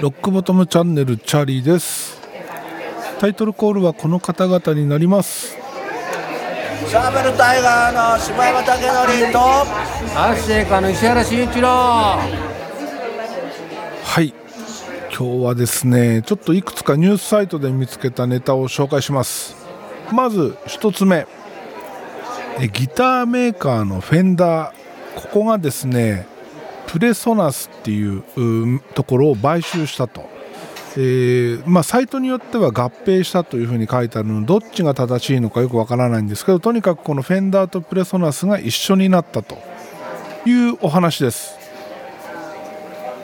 ロックボトムチャンネルチャーリーです。タイトルコールはこの方々になります。シャーベルタイガーの柴山武則とアクシエカの石原慎一郎。はい。今日はですねちょっといくつかニュースサイトで見つけたネタを紹介します。まず1つ目。えギターメーカーのフェンダーここがですねプレソナスっていうところを買収したと、えーまあ、サイトによっては合併したというふうに書いてあるのどっちが正しいのかよくわからないんですけどとにかくこのフェンダーとプレソナスが一緒になったと。いうお話です。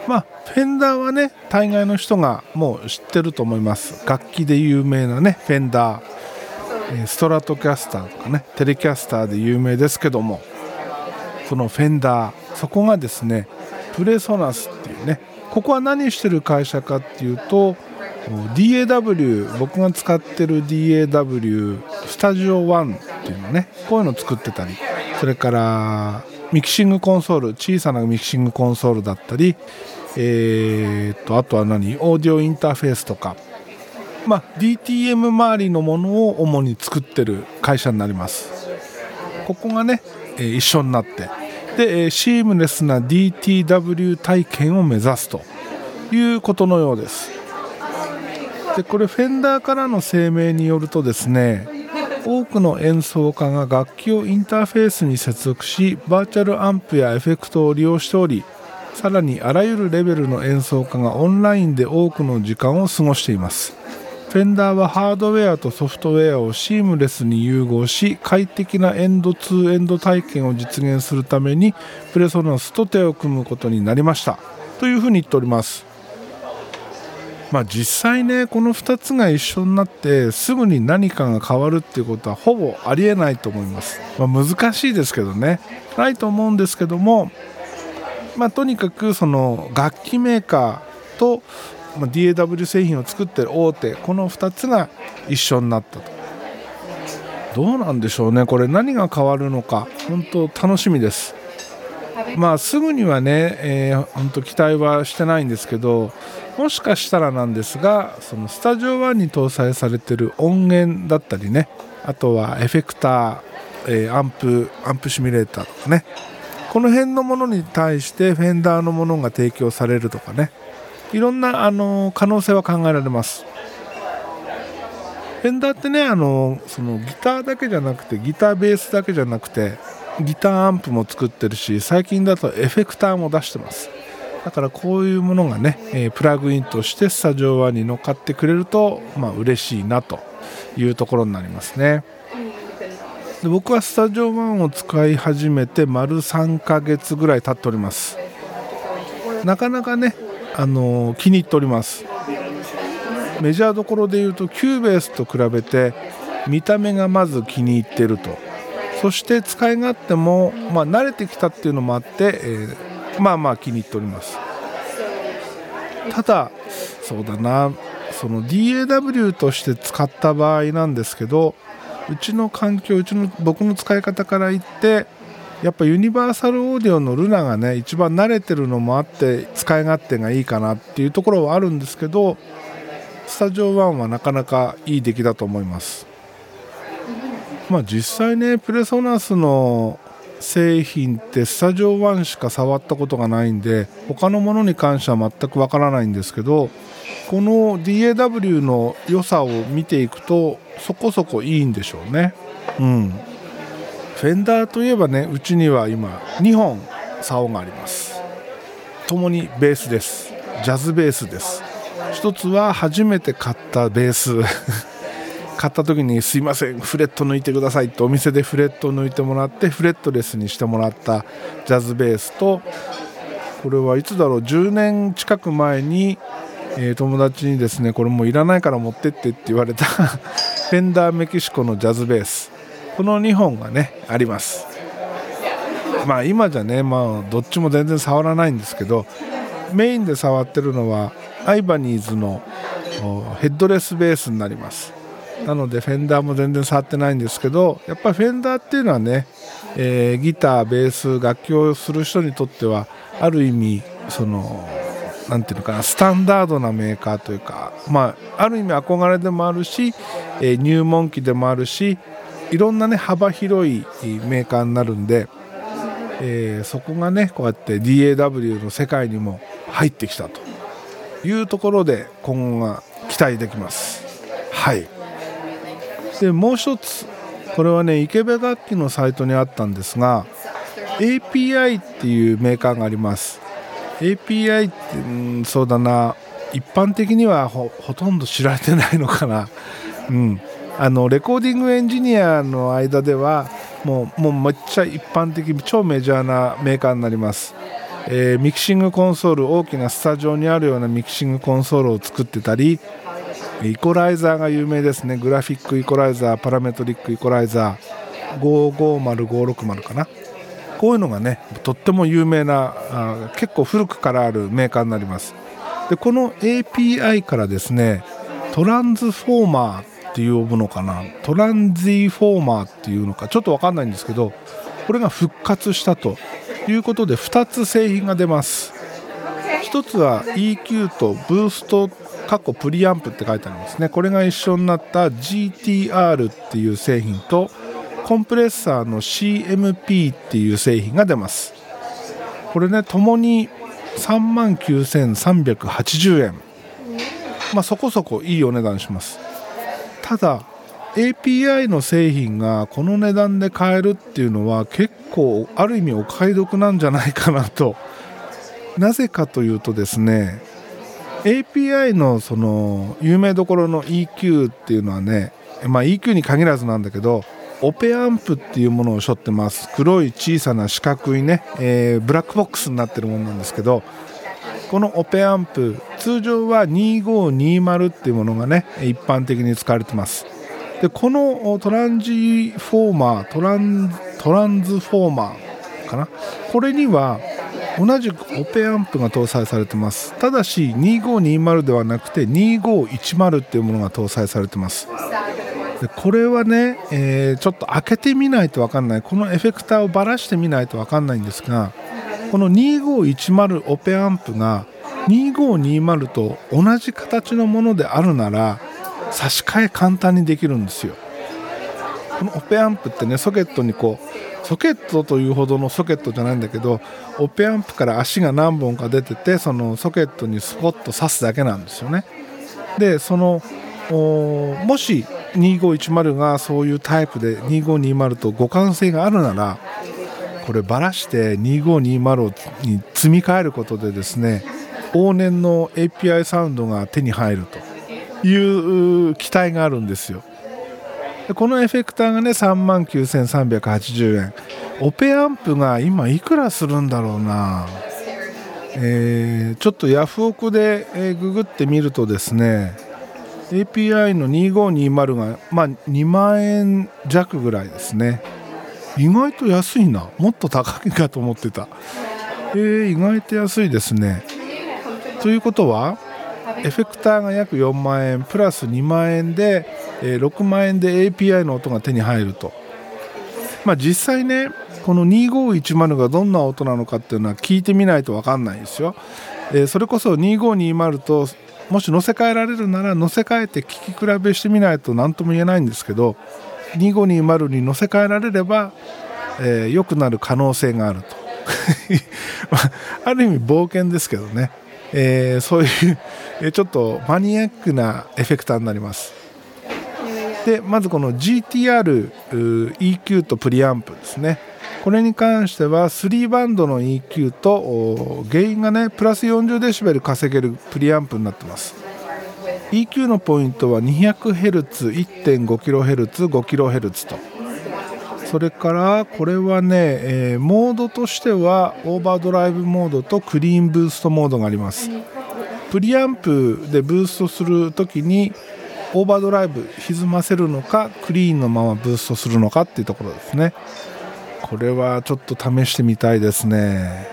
まあフェンダーはね大概の人がもう知ってると思います。楽器で有名なねフェンダー。えーストラトキャスターとかねテレキャスターで有名ですけども。そのフェンダーそこがですねプレソナスっていうねここは何してる会社かっていうと DAW 僕が使ってる DAW スタジオ1っていうのねこういうの作ってたりそれからミキシングコンソール小さなミキシングコンソールだったりえー、っとあとは何オーディオインターフェースとかまあ、DTM 周りのものを主に作ってる会社になります。ここがね、え一緒になって。で、えシームレスな DTW 体験を目指すということのようです。でこれフェンダーからの声明によるとですね多くの演奏家が楽器をインターフェースに接続しバーチャルアンプやエフェクトを利用しておりさらにあらゆるレベルの演奏家がオンラインで多くの時間を過ごしています。フェンダーはハードウェアとソフトウェアをシームレスに融合し快適なエンドツーエンド体験を実現するためにプレソナスと手を組むことになりました。というふうに言っております。まあ実際ねこの2つが一緒になってすぐに何かが変わるっていうことはほぼありえないと思います、まあ、難しいですけどね。ないと思うんですけどもまあとにかくその楽器メーカーとまあ DAW 製品を作ってる大手この2つが一緒になったと。どうなんでしょうねこれ何が変わるのか。本当楽しみです。まあすぐにはね、えー本当期待はしてないんですけどもしかしたらなんですがそのスタジオ1に搭載されてる音源だったりねあとはエフェクター、えーアンプアンプシミュレーターとかね。この辺のものに対してフェンダーのものが提供されるとかね。いろんなあの可能性は考えられます。フェンダーってねあのそのギターだけじゃなくてギターベースだけじゃなくてギターアンプも作ってるし最近だとエフェクターも出してます。だからこういうものがね、えプラグインとしてスタジオ1に乗っかってくれるとまあ嬉しいなというところになりますね。で僕はスタジオ1を使い始めて丸3ヶ月ぐらい経っております。なかなかね、あの気に入っております。メジャーどころでいうとキューベースと比べて見た目がまず気に入ってると。そして使い勝手も、まあ、慣れてきたっていうのもあって、えーまあまあ気に入っております。ただそうだな。その DAW として使った場合なんですけどうちの環境うちの僕の使い方から言ってやっぱユニバーサルオーディオのルナがね一番慣れてるのもあって使い勝手がいいかなっていうところはあるんですけどスタジオ1はなかなかいい出来だと思います。まあ実際ねプレソナスの製品ってスタジオ1しか触ったことがないんで他のものに関しては全くわからないんですけどこの DAW の良さを見ていくとそこそこいいんでしょうね。うん。フェンダーといえばねうちには今2本竿があります。共にベースです。ジャズベースです。一つは初めて買ったベース。買った時に「すいませんフレット抜いてください」ってお店でフレットを抜いてもらってフレットレスにしてもらったジャズベースとこれはいつだろう10年近く前に、え友達にですねこれもういらないから持ってってって言われた フェンダーメキシコのジャズベース。この2本がねあります。まあ今じゃねまあどっちも全然触らないんですけどメインで触ってるのはアイバニーズのヘッドレスベースになります。なのでフェンダーも全然触ってないんですけどやっぱりフェンダーっていうのはねえー、ギターベース楽器をする人にとってはある意味そのなんていうのかなスタンダードなメーカーというか、まあ、ある意味憧れでもあるし、えー、入門機でもあるしいろんなね幅広いメーカーになるんで、えー、そこがねこうやって DAW の世界にも入ってきたというところで今後が期待できます。はい。でもう一つこれはね池部楽器のサイトにあったんですが API っていうメーカーがあります。API って、うん、そうだな。一般的にはほとんど知られてないのかな、うん、あのレコーディングエンジニアの間ではもうもうめっちゃ一般的超メジャーなメーカーになります、えー、ミキシングコンソール大きなスタジオにあるようなミキシングコンソールを作ってたりイコライザーが有名ですね。グラフィックイコライザーパラメトリックイコライザー。550560かな。こういうのがねとっても有名なあ結構古くからあるメーカーになります。でこの API からですねトランスフォーマーって呼ぶのかな？トランジフォーマーっていうのか？ちょっと分かんないんですけどこれが復活したということで2つ製品が出ます。1つは EQ とブースト過去プリアンプって書いてありますね。これが一緒になった GTR っていう製品とコンプレッサーの CMP っていう製品が出ます。これねともに3万9380円。まあそこそこいいお値段します。ただ API の製品がこの値段で買えるっていうのは結構ある意味お買い得なんじゃないかなと。なぜかというとですね API のその有名どころの EQ っていうのはね、まあ、EQ に限らずなんだけどオペアンプっていうものを背負ってます。黒い小さな四角いね、えー、ブラックボックスになってるものなんですけどこのオペアンプ通常は2520っていうものがね一般的に使われてます。でこのトランジフォーマートラントランズフォーマーかな？これには同じくオペアンプが搭載されてます。ただし2520ではなくて2510っていうものが搭載されてます。でこれはね、えー、ちょっと開けてみないと分かんない。このエフェクターをばらしてみないと分かんないんですがこの2510オペアンプが2520と同じ形のものであるなら差し替え簡単にできるんですよ。このオペアンプってねソケットにこうソケットというほどのソケットじゃないんだけどオペアンプから足が何本か出ててそのソケットにスポッと刺すだけなんですよね。でそのもし2510がそういうタイプで2520と互換性があるならこればらして2520に積み替えることでですね往年の API サウンドが手に入るという期待があるんですよ。このエフェクターがね3万9380円。オペアンプが今いくらするんだろうな。えー、ちょっとヤフオクで、ググってみるとですね API の2520が、まあ、2万円弱ぐらいですね。意外と安いな。もっと高いかと思ってた。えー、意外と安いですね。ということはエフェクターが約4万円プラス2万円で、えー、6万円で API の音が手に入ると。まあ実際ねこの2510がどんな音なのかっていうのは聞いてみないと分かんないですよ、えー、それこそ2520ともし乗せ替えられるなら乗せ替えて聴き比べしてみないと何とも言えないんですけど2520に乗せ替えられれば、えー、良くなる可能性があると。ある意味冒険ですけどね、えー、そういうちょっとマニアックなエフェクターになります。でまずこの GTR-EQ とプリアンプですね。これに関しては3バンドの EQ とゲインがねプラス40デシベル稼げるプリアンプになってます。EQ のポイントは 200Hz1.5kHz5kHz と。それからこれはね、えー、モードとしてはオーバードライブモードとクリーンブーストモードがあります。プリアンプでブーストするときにオーバードライブ歪ませるのかクリーンのままブーストするのかっていうところですね。これはちょっと試してみたいですね。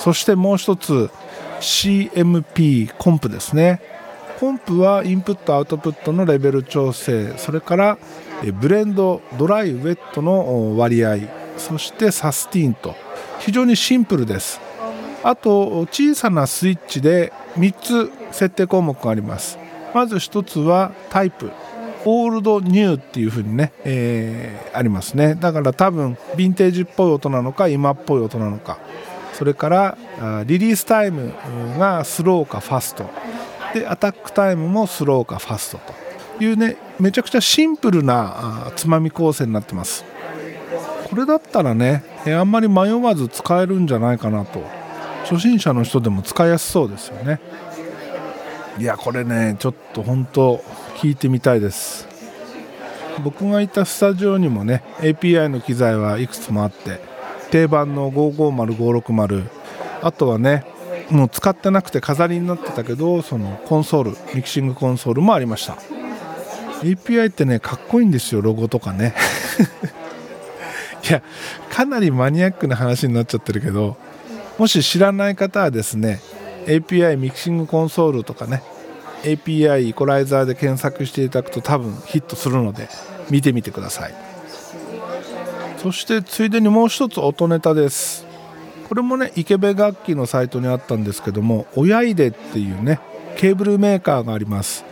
そしてもう一つ CMP コンプですね。コンプはインプットアウトプットのレベル調整それからブレンドドライウェットの割合そしてサスティーンと。非常にシンプルです。あと小さなスイッチで3つ設定項目があります。まず1つはタイプ。オールドニューっていう風にね、えー、ありますね。だから多分ヴィンテージっぽい音なのか今っぽい音なのか。それからリリースタイムがスローかファスト。でアタックタイムもスローかファストと。いうねめちゃくちゃシンプルなつまみ構成になってます。これだったらねあんまり迷わず使えるんじゃないかなと。初心者の人でも使いやすそうですよね。いやこれねちょっと本当聞いてみたいです。僕がいたスタジオにもね API の機材はいくつもあって定番の550560あとはねもう使ってなくて飾りになってたけどそのコンソールミキシングコンソールもありました。API ってねかっこいいんですよロゴとかね。いやかなりマニアックな話になっちゃってるけどもし知らない方はですね API ミキシングコンソールとかね API イコライザーで検索していただくと多分ヒットするので見てみてください。そしてついでにもう一つ音ネタです。これもね池部楽器のサイトにあったんですけども親出っていうねケーブルメーカーがあります。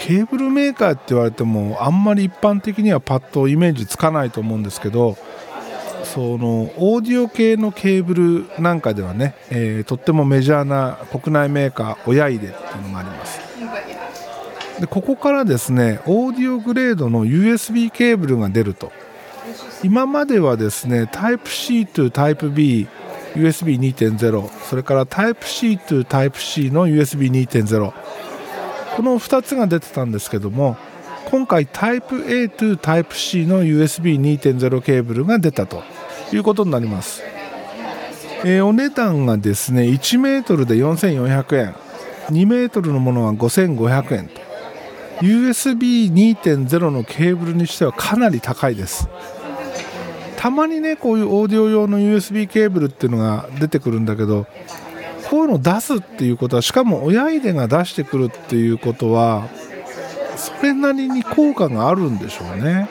ケーブルメーカーって言われてもあんまり一般的にはパッとイメージつかないと思うんですけどそのオーディオ系のケーブルなんかではね、えー、とってもメジャーな国内メーカー親出っていうのがあります。でここからですねオーディオグレードの USB ケーブルが出ると。今まではですね Type-C to Type-B USB2.0 それから Type-C to Type-C の USB2.0 この2つが出てたんですけども今回 Type-A to Type-C の USB2.0 ケーブルが出たということになります、えー、お値段がですね1メートルで4400円2メートルのものは5500円と。USB2.0 のケーブルにしてはかなり高いです。たまにねこういうオーディオ用の USB ケーブルっていうのが出てくるんだけどこういうのを出すっていうことはしかも親入れが出してくるっていうことはそれなりに効果があるんでしょうね。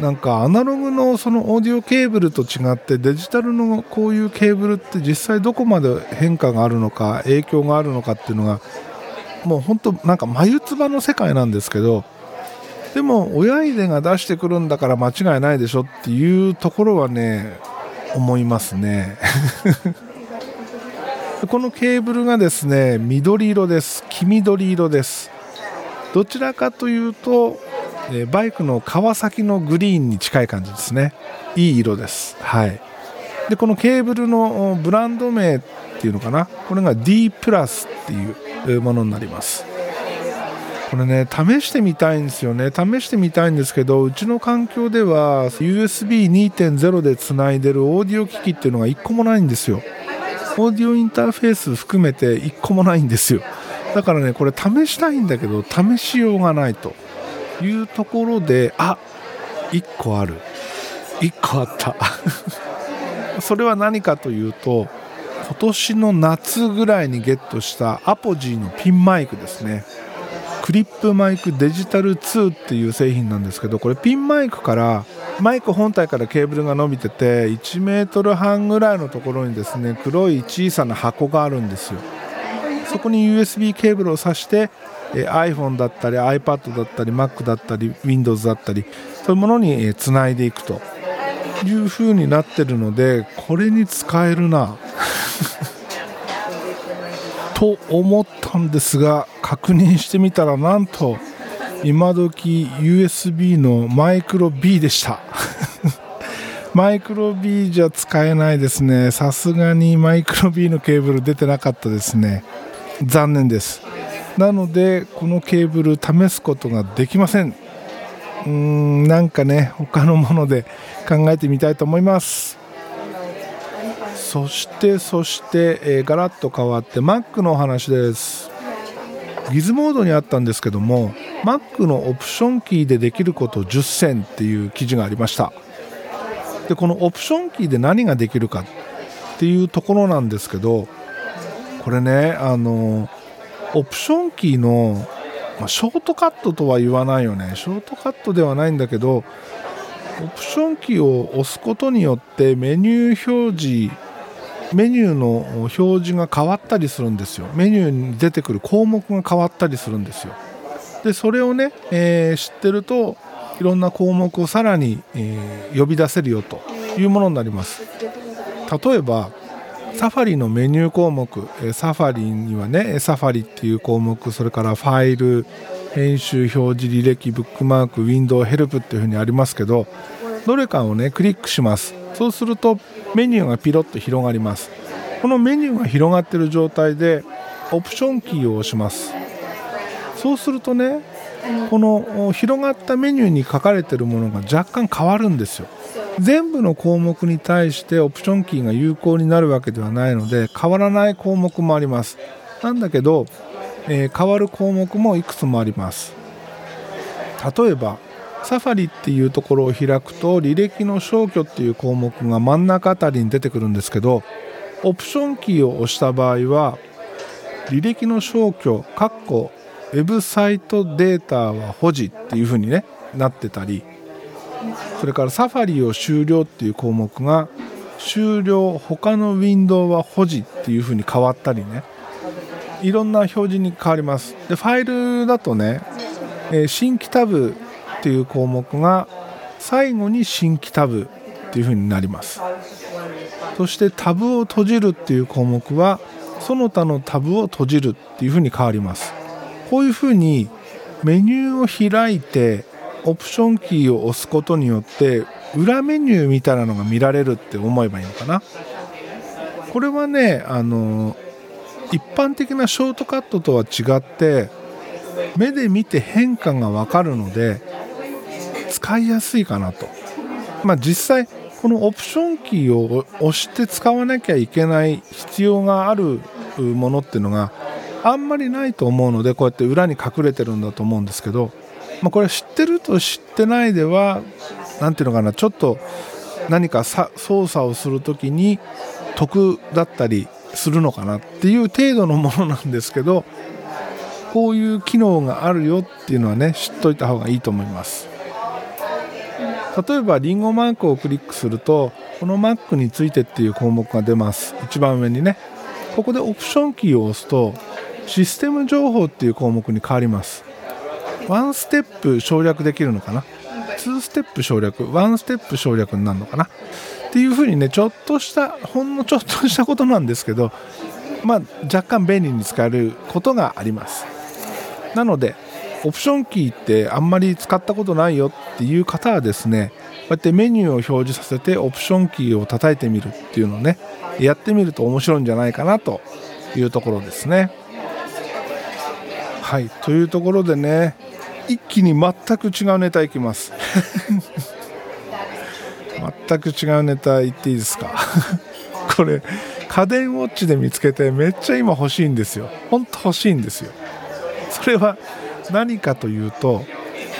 なんかアナログのそのオーディオケーブルと違ってデジタルのこういうケーブルって実際どこまで変化があるのか影響があるのかっていうのがもう本当なんか眉唾の世界なんですけどでも親入れが出してくるんだから間違いないでしょっていうところはね思いますね。このケーブルがですね緑色です。黄緑色です。どちらかというとバイクの川崎のグリーンに近い感じですね。いい色です。はい。でこのケーブルのブランド名っていうのかな？これが D プラスっていうものになります。これね試してみたいんですよね。試してみたいんですけどうちの環境では USB2.0 でつないでるオーディオ機器っていうのが1個もないんですよ。オーディオインターフェース含めて1個もないんですよ。だからねこれ試したいんだけど試しようがないと。いうところであ1個ある。1個あった。それは何かというと今年の夏ぐらいにゲットしたアポジーのピンマイクですね。クリップマイクデジタル2っていう製品なんですけどこれピンマイクからマイク本体からケーブルが伸びてて1メートル半ぐらいのところにですね黒い小さな箱があるんですよ。そこに USB ケーブルを挿して iPhone だったり iPad だったり Mac だったり Windows だったりそういうものにつないでいくという風になってるのでこれに使えるな。と思ったんですが確認してみたらなんと今時 USB のマイクロ B でした。マイクロ B じゃ使えないですね。さすがにマイクロ B のケーブル出てなかったですね。残念です。なのでこのケーブル試すことができません。うーんなんかね他のもので考えてみたいと思います。そしてそして、えー、ガラッと変わって Mac のお話です。ギズモードにあったんですけども Mac のオプションキーでできること10選っていう記事がありました。でこのオプションキーで何ができるかっていうところなんですけどこれねあのオプションキーの、ま、ショートカットとは言わないよね。ショートカットではないんだけどオプションキーを押すことによってメニュー表示メニューの表示が変わったりするんですよ。メニューに出てくる項目が変わったりするんですよ。でそれをね、えー、知ってるといろんな項目をさらに、えー、呼び出せるよというものになります。例えばサファリのメニュー項目。サファリにはねサファリっていう項目。それからファイル編集表示履歴ブックマークウィンドウヘルプっていうふうにありますけどどれかをねクリックします。そうするとメニューがピロッと広がります。このメニューが広がっている状態でオプションキーを押します。そうするとねこの広がったメニューに書かれているものが若干変わるんですよ。全部の項目に対してオプションキーが有効になるわけではないので変わらない項目もあります。なんだけど、えー、変わる項目もいくつもあります。例えばサファリっていうところを開くと履歴の消去っていう項目が真ん中あたりに出てくるんですけどオプションキーを押した場合は履歴の消去ウェブサイトデータは保持っていう風にねなってたりそれからサファリを終了っていう項目が終了他のウィンドウは保持っていう風に変わったりねいろんな表示に変わります。でファイルだとね、え新規タブっていう項目が最後に新規タブっていう風になります。そしてタブを閉じるっていう項目はその他のタブを閉じるっていう風に変わります。こういう風にメニューを開いてオプションキーを押すことによって裏メニューみたいなのが見られるって思えばいいのかな。これはねあの一般的なショートカットとは違って目で見て変化がわかるので使いやすいかなと。まあ実際このオプションキーを押して使わなきゃいけない必要があるものっていうのがあんまりないと思うのでこうやって裏に隠れてるんだと思うんですけどまあ、これ知ってると知ってないでは何ていうのかなちょっと何か操作をする時に得だったりするのかなっていう程度のものなんですけどこういう機能があるよっていうのはね知っといた方がいいと思います。例えばリンゴマークをクリックするとこの Mac についてっていう項目が出ます。一番上にね。ここでオプションキーを押すとシステム情報っていう項目に変わります。ワンステップ省略できるのかな？2ステップ省略。ワンステップ省略になるのかな？っていうふうにねちょっとしたほんのちょっとしたことなんですけどまあ若干便利に使えることがあります。なのでオプションキーってあんまり使ったことないよっていう方はですねこうやってメニューを表示させてオプションキーを叩いてみるっていうのをねやってみると面白いんじゃないかなというところですね。はいというところでね一気に全く違うネタいきます。全く違うネタ言っていいですか？これ家電ウォッチで見つけてめっちゃ今欲しいんですよ。ほんと欲しいんですよ。それは何かというと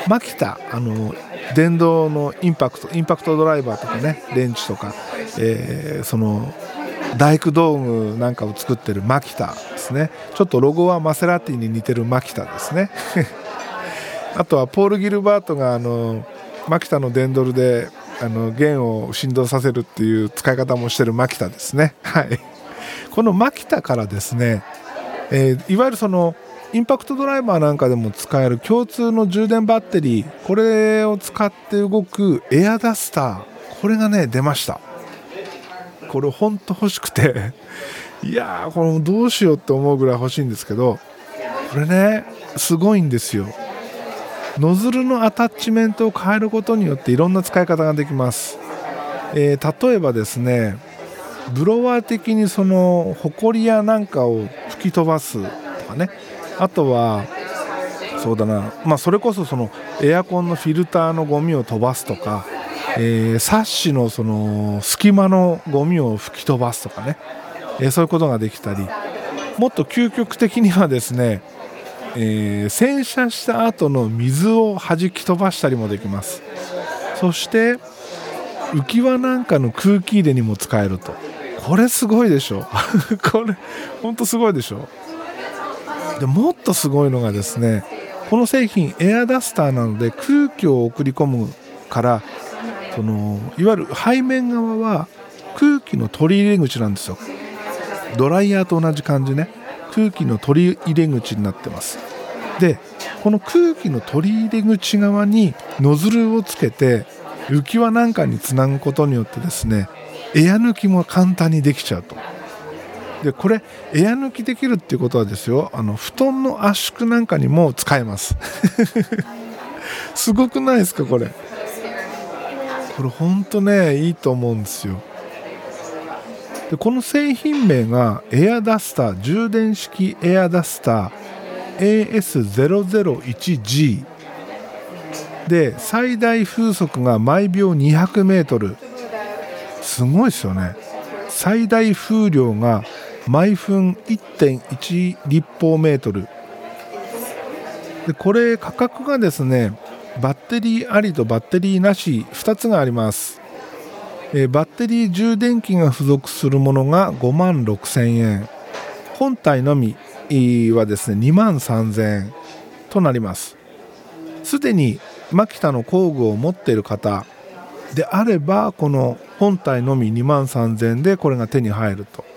マキタあの電動のインパクトインパクトドライバーとかねレンチとか、えー、その大工道具なんかを作ってるマキタですね。ちょっとロゴはマセラティに似てるマキタですね。あとはポール・ギルバートがあのマキタのデンドルであの弦を振動させるっていう使い方もしてるマキタですね。はい、このマキタからですね、えー、いわゆるそのインパクトドライバーなんかでも使える共通の充電バッテリーこれを使って動くエアダスターこれがね出ました。これほんと欲しくて。いやーこれどうしようって思うぐらい欲しいんですけどこれねすごいんですよ。ノズルのアタッチメントを変えることによっていろんな使い方ができます、えー、例えばですねブロワー的にそのホコリやなんかを吹き飛ばすとかね。あとはそうだな、まあ、それこそそのエアコンのフィルターのゴミを飛ばすとか、えー、サッシのその隙間のゴミを吹き飛ばすとかね、えー、そういうことができたり。もっと究極的にはですねえー、洗車した後の水を弾き飛ばしたりもできます。そして浮き輪なんかの空気入れにも使えると。これすごいでしょ。これほんとすごいでしょ。でもっとすごいのがですねこの製品エアダスターなので空気を送り込むからそのいわゆる背面側は空気の取り入れ口なんですよ。ドライヤーと同じ感じね。空気の取り入れ口になってます。でこの空気の取り入れ口側にノズルをつけて浮き輪なんかにつなぐことによってですねエア抜きも簡単にできちゃうと。でこれエア抜きできるっていうことはですよあの布団の圧縮なんかにも使えます。すごくないですかこれ。これほんとねいいと思うんですよ。でこの製品名がエアダスター充電式エアダスター AS001G で最大風速が毎秒200メートル。すごいですよね。最大風量が毎分1.1立方メートル。でこれ価格がですねバッテリーありとバッテリーなし2つがあります、え、バッテリー充電器が付属するものが5万6000円。本体のみはですね2万3000円となります。すでにマキタの工具を持っている方であればこの本体のみ2万3000円でこれが手に入ると。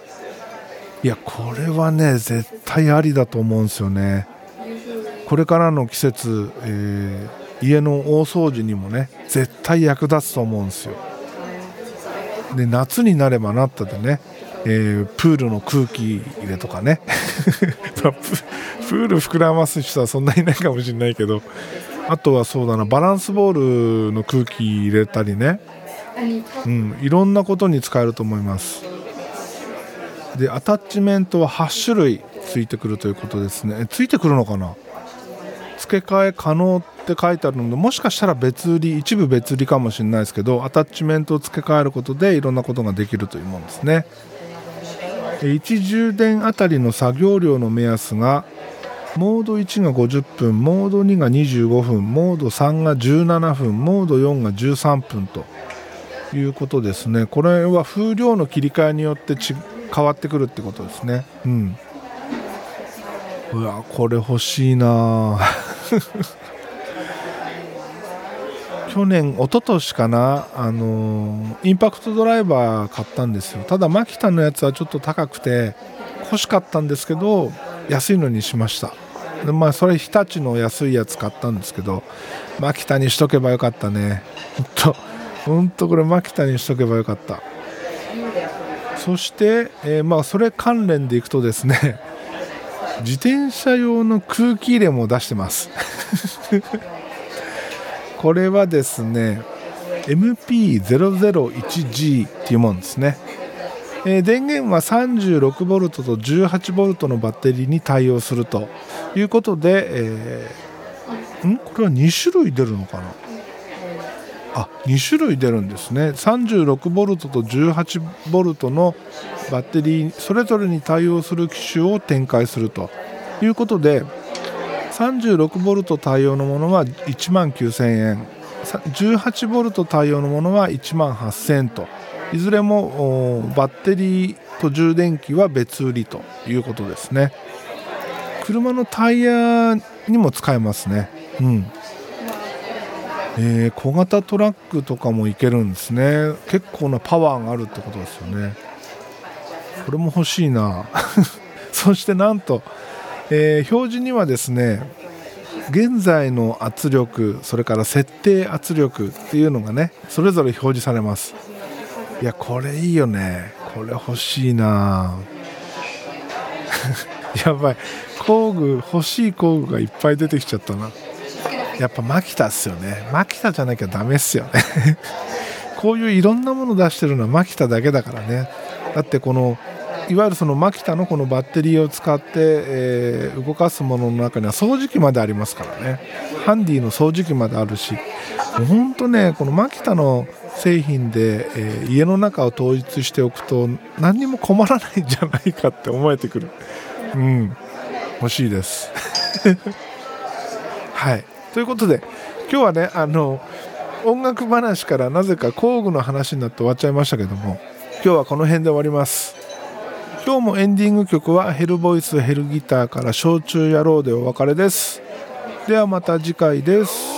いやこれはね絶対ありだと思うんですよね。これからの季節、えー、家の大掃除にもね絶対役立つと思うんですよ。で夏になればなったでね、えー、プールの空気入れとかね。プール膨らます人はそんなにいないかもしれないけどあとはそうだなバランスボールの空気入れたりね、うん、いろんなことに使えると思いますでアタッチメントは8種類ついてくるということですね。ついてくるのかな？付け替え可能って書いてあるのでもしかしたら別売り一部別売りかもしれないですけどアタッチメントを付け替えることでいろんなことができるというものですね。1充電あたりの作業量の目安がモード1が50分モード2が25分モード3が17分モード4が13分ということですね。これは風量の切り替えによって変わってくるってことですね。うん。うわこれ欲しいな。去年一昨年かな。あのインパクトドライバー買ったんですよ。ただマキタのやつはちょっと高くて欲しかったんですけど安いのにしました。でまあそれ日立の安いやつ買ったんですけどマキタにしとけばよかったね。ほんとほんとこれマキタにしとけばよかった。そして、えー、まあそれ関連でいくとですね 自転車用の空気入れも出してます。これはですね MP001G っていうもんですね、えー、電源は 36V と 18V のバッテリーに対応するということで、えー、ん？これは2種類出るのかな？あ2種類出るんですね。36V と 18V のバッテリーそれぞれに対応する機種を展開すると。いうことで 36V 対応のものは1万9000円。18V 対応のものは1万8000円と。いずれもバッテリーと充電器は別売りということですね。車のタイヤにも使えますね。うん。えー、小型トラックとかもいけるんですね。結構なパワーがあるってことですよね。これも欲しいな。そしてなんと、えー、表示にはですね現在の圧力それから設定圧力っていうのがねそれぞれ表示されます。いやこれいいよね。これ欲しいな。やばい。工具欲しい工具がいっぱい出てきちゃったな。やっぱマキタっすよね。マキタじゃなきゃダメっすよね。こういういろんなもの出してるのはマキタだけだからね。だってこのいわゆるそのマキタのこのバッテリーを使って、えー、動かすものの中には掃除機までありますからね。ハンディの掃除機まであるし。本当ねこのマキタの製品で、えー、家の中を統一しておくと何にも困らないんじゃないかって思えてくる。うん。欲しいです。はい。ということで今日はねあの音楽話からなぜか工具の話になって終わっちゃいましたけども今日はこの辺で終わります。今日もエンディング曲はヘルボイスヘルギターから「焼酎野郎」でお別れです。ではまた次回です。